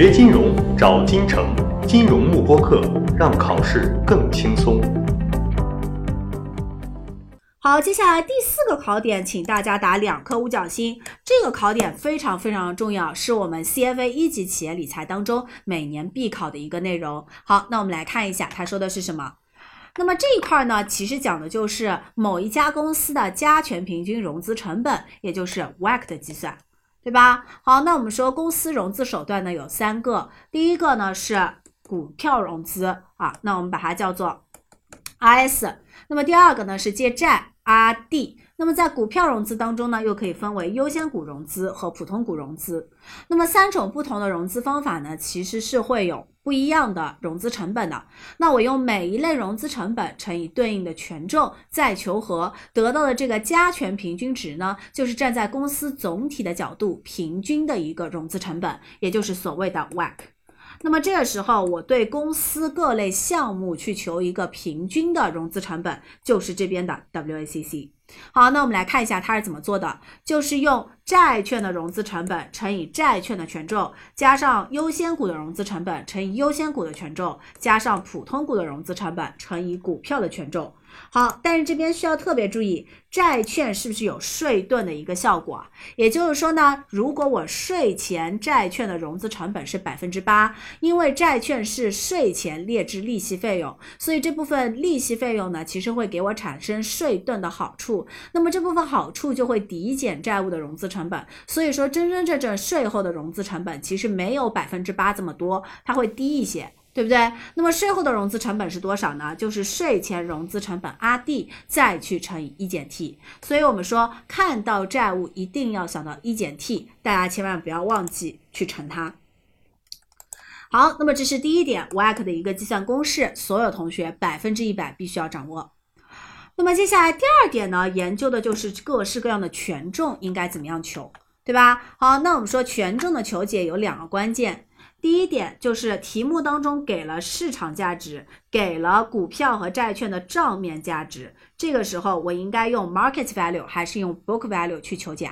学金融找金城，金融慕播课，让考试更轻松。好，接下来第四个考点，请大家打两颗五角星。这个考点非常非常重要，是我们 CFA 一级企业理财当中每年必考的一个内容。好，那我们来看一下，他说的是什么？那么这一块呢，其实讲的就是某一家公司的加权平均融资成本，也就是 WACC 的计算，对吧？好，那我们说公司融资手段呢有三个，第一个呢是股票融资啊，那我们把它叫做 RS，那么第二个呢是借债 RD。那么在股票融资当中呢，又可以分为优先股融资和普通股融资。那么三种不同的融资方法呢，其实是会有不一样的融资成本的。那我用每一类融资成本乘以对应的权重，再求和，得到的这个加权平均值呢，就是站在公司总体的角度平均的一个融资成本，也就是所谓的 WACC。那么这个时候，我对公司各类项目去求一个平均的融资成本，就是这边的 WACC。好，那我们来看一下它是怎么做的，就是用债券的融资成本乘以债券的权重，加上优先股的融资成本乘以优先股的权重，加上普通股的融资成本乘以股票的权重。好，但是这边需要特别注意，债券是不是有税盾的一个效果？也就是说呢，如果我税前债券的融资成本是百分之八，因为债券是税前列支利息费用，所以这部分利息费用呢，其实会给我产生税盾的好处。那么这部分好处就会抵减债务的融资成本。所以说，真真正正税后的融资成本其实没有百分之八这么多，它会低一些。对不对？那么税后的融资成本是多少呢？就是税前融资成本 RD 再去乘以一减 T。所以我们说看到债务一定要想到一减 T，大家千万不要忘记去乘它。好，那么这是第一点，WACC 的一个计算公式，所有同学百分之一百必须要掌握。那么接下来第二点呢，研究的就是各式各样的权重应该怎么样求，对吧？好，那我们说权重的求解有两个关键。第一点就是题目当中给了市场价值，给了股票和债券的账面价值，这个时候我应该用 market value 还是用 book value 去求解？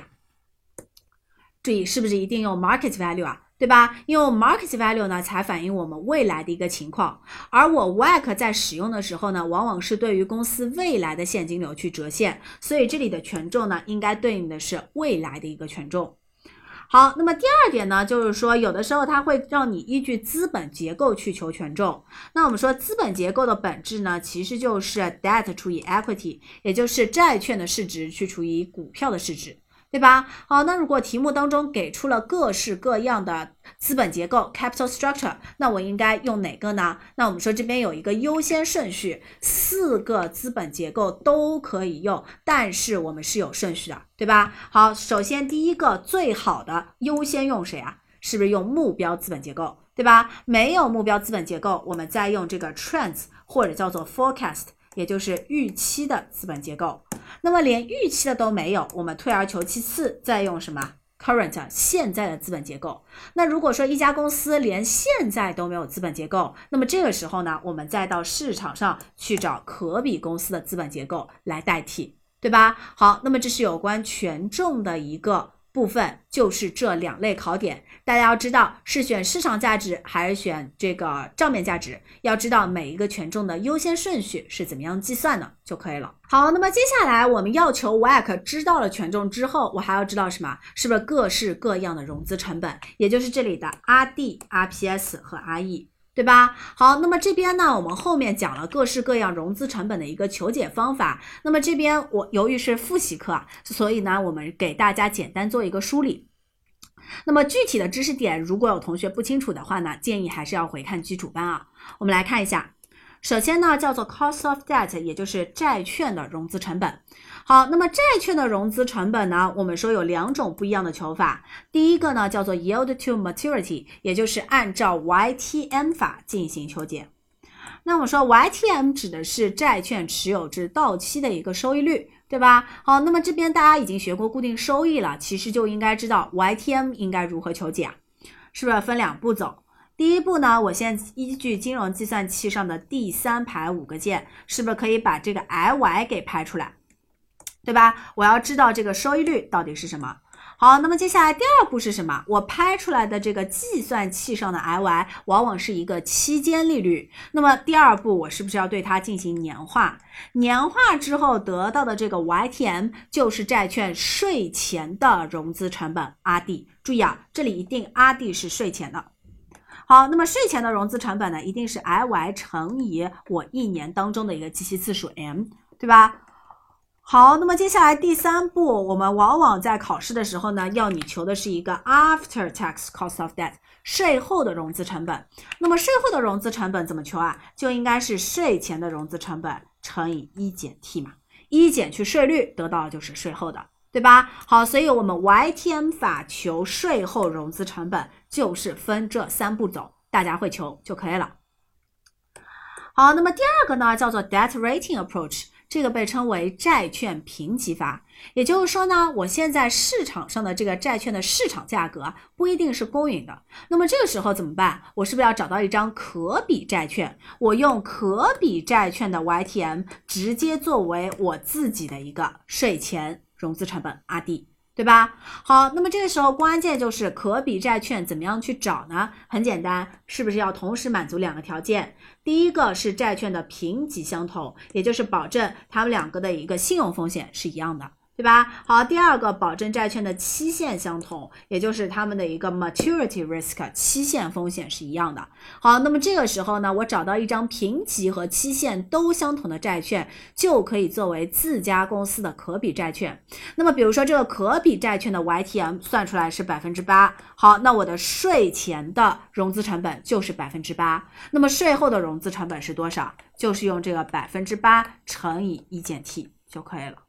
注意是不是一定用 market value 啊？对吧？用 market value 呢才反映我们未来的一个情况，而我 WACC 在使用的时候呢，往往是对于公司未来的现金流去折现，所以这里的权重呢应该对应的是未来的一个权重。好，那么第二点呢，就是说有的时候它会让你依据资本结构去求权重。那我们说资本结构的本质呢，其实就是 debt 除以 equity，也就是债券的市值去除以股票的市值。对吧？好，那如果题目当中给出了各式各样的资本结构 （capital structure），那我应该用哪个呢？那我们说这边有一个优先顺序，四个资本结构都可以用，但是我们是有顺序的，对吧？好，首先第一个最好的优先用谁啊？是不是用目标资本结构？对吧？没有目标资本结构，我们再用这个 trends 或者叫做 forecast，也就是预期的资本结构。那么连预期的都没有，我们退而求其次，再用什么 current 现在的资本结构？那如果说一家公司连现在都没有资本结构，那么这个时候呢，我们再到市场上去找可比公司的资本结构来代替，对吧？好，那么这是有关权重的一个。部分就是这两类考点，大家要知道是选市场价值还是选这个账面价值，要知道每一个权重的优先顺序是怎么样计算的就可以了。好，那么接下来我们要求 WACC 知道了权重之后，我还要知道什么？是不是各式各样的融资成本，也就是这里的 RD、RPS 和 RE。对吧？好，那么这边呢，我们后面讲了各式各样融资成本的一个求解方法。那么这边我由于是复习课，所以呢，我们给大家简单做一个梳理。那么具体的知识点，如果有同学不清楚的话呢，建议还是要回看基础班啊。我们来看一下，首先呢，叫做 cost of debt，也就是债券的融资成本。好，那么债券的融资成本呢？我们说有两种不一样的求法。第一个呢叫做 yield to maturity，也就是按照 YTM 法进行求解。那我们说 YTM 指的是债券持有至到期的一个收益率，对吧？好，那么这边大家已经学过固定收益了，其实就应该知道 YTM 应该如何求解啊？是不是分两步走？第一步呢，我先依据金融计算器上的第三排五个键，是不是可以把这个 IY 给排出来？对吧？我要知道这个收益率到底是什么。好，那么接下来第二步是什么？我拍出来的这个计算器上的 IY 往往是一个期间利率。那么第二步我是不是要对它进行年化？年化之后得到的这个 YTM 就是债券税前的融资成本 RD。注意啊，这里一定 RD 是税前的。好，那么税前的融资成本呢，一定是 IY 乘以我一年当中的一个计息次数 M，对吧？好，那么接下来第三步，我们往往在考试的时候呢，要你求的是一个 after tax cost of debt，税后的融资成本。那么税后的融资成本怎么求啊？就应该是税前的融资成本乘以一减 T 嘛，一减去税率，得到的就是税后的，对吧？好，所以我们 YTM 法求税后融资成本就是分这三步走，大家会求就可以了。好，那么第二个呢，叫做 debt rating approach。这个被称为债券评级法，也就是说呢，我现在市场上的这个债券的市场价格不一定是公允的。那么这个时候怎么办？我是不是要找到一张可比债券？我用可比债券的 YTM 直接作为我自己的一个税前融资成本 RD。对吧？好，那么这个时候关键就是可比债券怎么样去找呢？很简单，是不是要同时满足两个条件？第一个是债券的评级相同，也就是保证它们两个的一个信用风险是一样的。对吧？好，第二个保证债券的期限相同，也就是它们的一个 maturity risk 期限风险是一样的。好，那么这个时候呢，我找到一张评级和期限都相同的债券，就可以作为自家公司的可比债券。那么比如说这个可比债券的 YTM 算出来是百分之八，好，那我的税前的融资成本就是百分之八，那么税后的融资成本是多少？就是用这个百分之八乘以一减 T 就可以了。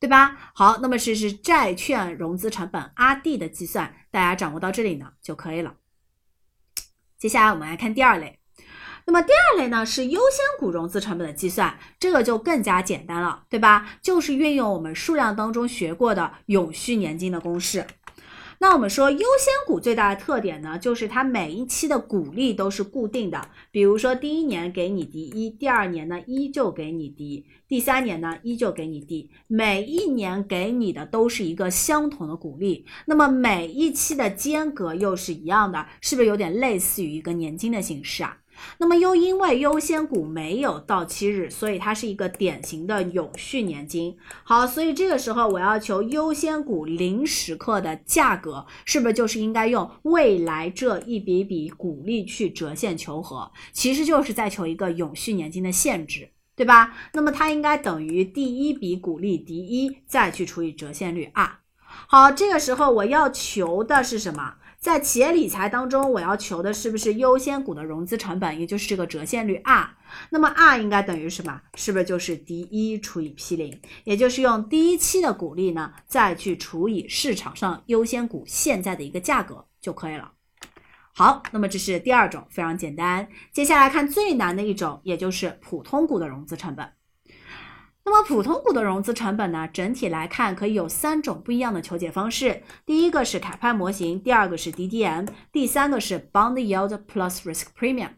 对吧？好，那么这是债券融资成本 RD 的计算，大家掌握到这里呢就可以了。接下来我们来看第二类，那么第二类呢是优先股融资成本的计算，这个就更加简单了，对吧？就是运用我们数量当中学过的永续年金的公式。那我们说优先股最大的特点呢，就是它每一期的股利都是固定的。比如说第一年给你第一，第二年呢依旧给你第，第三年呢依旧给你第，每一年给你的都是一个相同的股利。那么每一期的间隔又是一样的，是不是有点类似于一个年金的形式啊？那么又因为优先股没有到期日，所以它是一个典型的永续年金。好，所以这个时候我要求优先股零时刻的价格，是不是就是应该用未来这一笔笔股利去折现求和？其实就是在求一个永续年金的现值，对吧？那么它应该等于第一笔股利第一，再去除以折现率 R。好，这个时候我要求的是什么？在企业理财当中，我要求的是不是优先股的融资成本，也就是这个折现率 R？那么 R 应该等于什么？是不是就是第一除以 P 零？也就是用第一期的股利呢，再去除以市场上优先股现在的一个价格就可以了。好，那么这是第二种，非常简单。接下来看最难的一种，也就是普通股的融资成本。那么普通股的融资成本呢？整体来看可以有三种不一样的求解方式。第一个是凯派模型，第二个是 DDM，第三个是 Bond Yield Plus Risk Premium。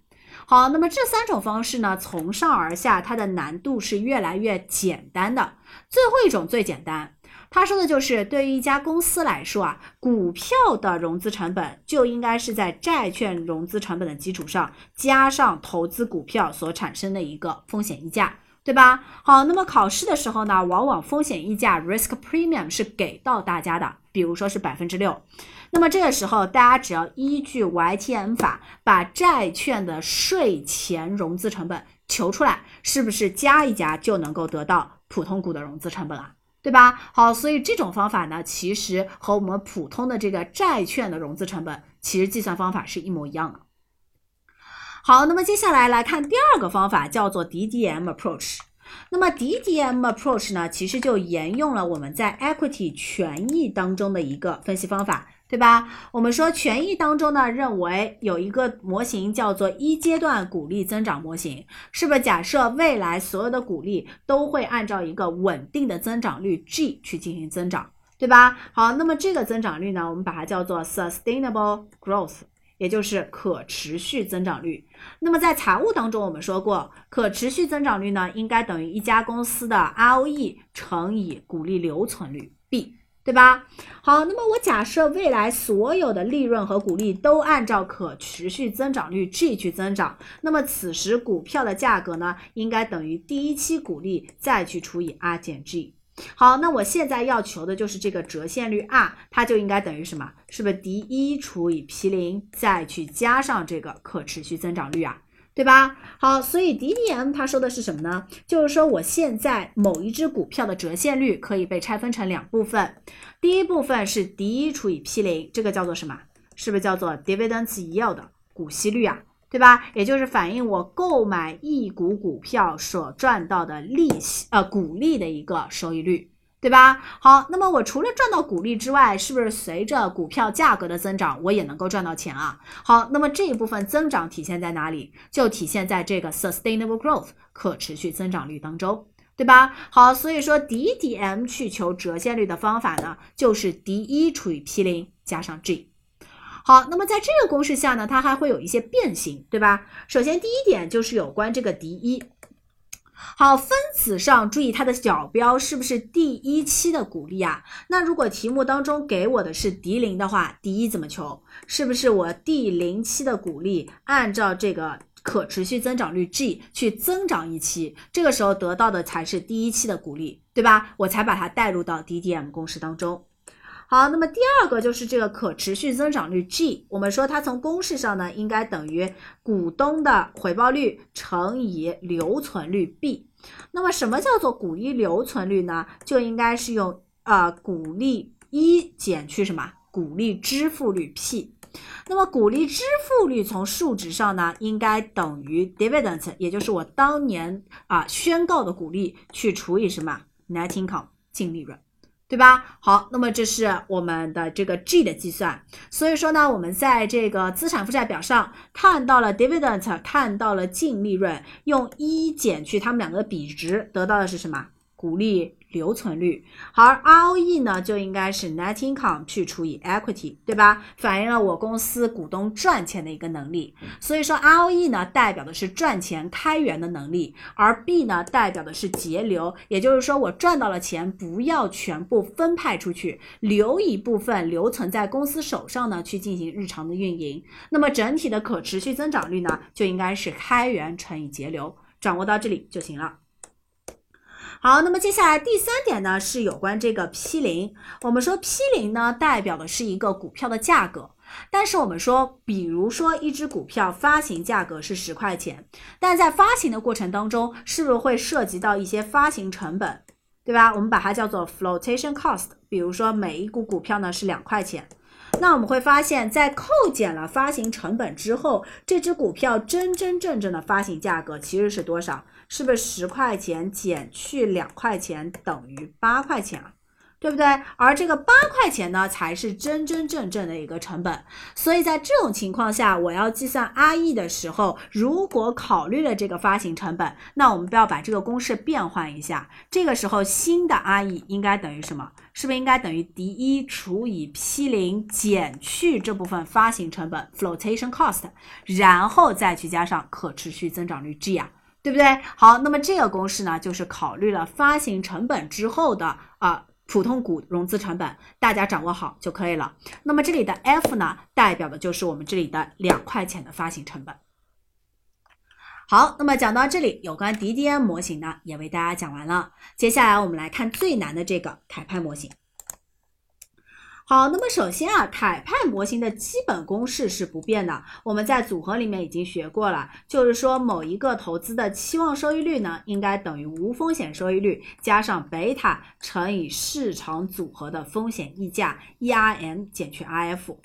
好，那么这三种方式呢，从上而下它的难度是越来越简单的。最后一种最简单，他说的就是对于一家公司来说啊，股票的融资成本就应该是在债券融资成本的基础上加上投资股票所产生的一个风险溢价。对吧？好，那么考试的时候呢，往往风险溢价 risk premium 是给到大家的，比如说是百分之六。那么这个时候，大家只要依据 YTM 法把债券的税前融资成本求出来，是不是加一加就能够得到普通股的融资成本了？对吧？好，所以这种方法呢，其实和我们普通的这个债券的融资成本，其实计算方法是一模一样的。好，那么接下来来看第二个方法，叫做 DDM approach。那么 DDM approach 呢，其实就沿用了我们在 equity 权益当中的一个分析方法，对吧？我们说权益当中呢，认为有一个模型叫做一阶段股利增长模型，是不是假设未来所有的股利都会按照一个稳定的增长率 G 去进行增长，对吧？好，那么这个增长率呢，我们把它叫做 sustainable growth。也就是可持续增长率。那么在财务当中，我们说过，可持续增长率呢，应该等于一家公司的 ROE 乘以股利留存率 B。对吧？好，那么我假设未来所有的利润和股利都按照可持续增长率 G 去增长，那么此时股票的价格呢，应该等于第一期股利再去除以 R 减 G。好，那我现在要求的就是这个折现率 R，它就应该等于什么？是不是 D 一除以 P 零再去加上这个可持续增长率啊？对吧？好，所以 DDM 它说的是什么呢？就是说我现在某一只股票的折现率可以被拆分成两部分，第一部分是 D 一除以 P 零，这个叫做什么？是不是叫做 dividend Yield 股息率啊？对吧？也就是反映我购买一股股票所赚到的利息，呃，股利的一个收益率。对吧？好，那么我除了赚到股利之外，是不是随着股票价格的增长，我也能够赚到钱啊？好，那么这一部分增长体现在哪里？就体现在这个 sustainable growth 可持续增长率当中，对吧？好，所以说 DDM 去求折现率的方法呢，就是 D 一除以 P 零加上 G。好，那么在这个公式下呢，它还会有一些变形，对吧？首先第一点就是有关这个 D 一。好，分子上注意它的角标是不是第一期的股利啊？那如果题目当中给我的是 D 零的话，，D 一怎么求？是不是我第零期的股利按照这个可持续增长率 G 去增长一期，这个时候得到的才是第一期的股利，对吧？我才把它带入到 DDM 公式当中。好，那么第二个就是这个可持续增长率 G，我们说它从公式上呢，应该等于股东的回报率乘以留存率 B。那么什么叫做股一留存率呢？就应该是用呃股利一减去什么股利支付率 P。那么股利支付率从数值上呢，应该等于 dividend，也就是我当年啊宣告的股利去除以什么 net income 净利润。对吧？好，那么这是我们的这个 G 的计算。所以说呢，我们在这个资产负债表上看到了 dividend，看到了净利润，用一减去它们两个的比值，得到的是什么？股利。留存率，而，ROE 呢就应该是 net income 去除以 equity，对吧？反映了我公司股东赚钱的一个能力。所以说 ROE 呢代表的是赚钱开源的能力，而 B 呢代表的是节流，也就是说我赚到了钱不要全部分派出去，留一部分留存在公司手上呢去进行日常的运营。那么整体的可持续增长率呢就应该是开源乘以节流，掌握到这里就行了。好，那么接下来第三点呢，是有关这个 P 零。我们说 P 零呢，代表的是一个股票的价格。但是我们说，比如说一只股票发行价格是十块钱，但在发行的过程当中，是不是会涉及到一些发行成本，对吧？我们把它叫做 flotation cost。比如说每一股股票呢是两块钱，那我们会发现，在扣减了发行成本之后，这只股票真真正正的发行价格其实是多少？是不是十块钱减去两块钱等于八块钱啊？对不对？而这个八块钱呢，才是真真正正的一个成本。所以在这种情况下，我要计算 RE 的时候，如果考虑了这个发行成本，那我们不要把这个公式变换一下。这个时候新的 RE 应该等于什么？是不是应该等于 D 一除以 P 零减去这部分发行成本 （flotation cost），然后再去加上可持续增长率 G 啊？对不对？好，那么这个公式呢，就是考虑了发行成本之后的啊普通股融资成本，大家掌握好就可以了。那么这里的 F 呢，代表的就是我们这里的两块钱的发行成本。好，那么讲到这里，有关 DDM 模型呢，也为大家讲完了。接下来我们来看最难的这个凯派模型。好，那么首先啊，凯派模型的基本公式是不变的，我们在组合里面已经学过了，就是说某一个投资的期望收益率呢，应该等于无风险收益率加上贝塔乘以市场组合的风险溢价 ERM 减去 RF，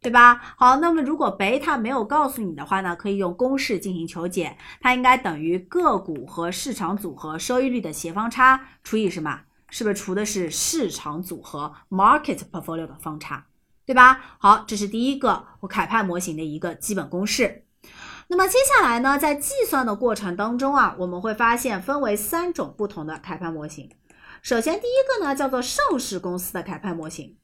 对吧？好，那么如果贝塔没有告诉你的话呢，可以用公式进行求解，它应该等于个股和市场组合收益率的斜方差除以什么？是不是除的是市场组合 market portfolio 的方差，对吧？好，这是第一个我凯派模型的一个基本公式。那么接下来呢，在计算的过程当中啊，我们会发现分为三种不同的凯派模型。首先第一个呢，叫做上市公司的凯派模型。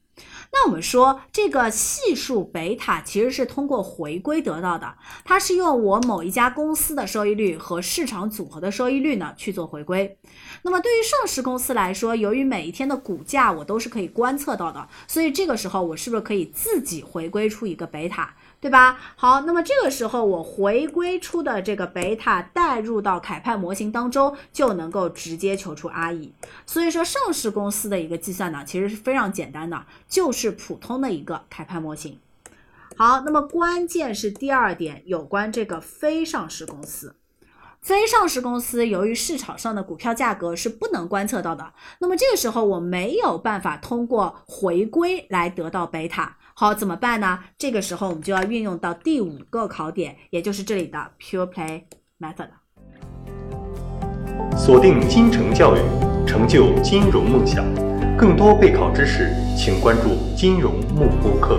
那我们说这个系数贝塔其实是通过回归得到的，它是用我某一家公司的收益率和市场组合的收益率呢去做回归。那么对于上市公司来说，由于每一天的股价我都是可以观测到的，所以这个时候我是不是可以自己回归出一个贝塔？对吧？好，那么这个时候我回归出的这个贝塔带入到凯派模型当中，就能够直接求出 RE。所以说上市公司的一个计算呢，其实是非常简单的，就是普通的一个凯派模型。好，那么关键是第二点，有关这个非上市公司。非上市公司由于市场上的股票价格是不能观测到的，那么这个时候我没有办法通过回归来得到贝塔。好，怎么办呢？这个时候我们就要运用到第五个考点，也就是这里的 Pure Play Method。锁定金城教育，成就金融梦想。更多备考知识，请关注金融慕播课。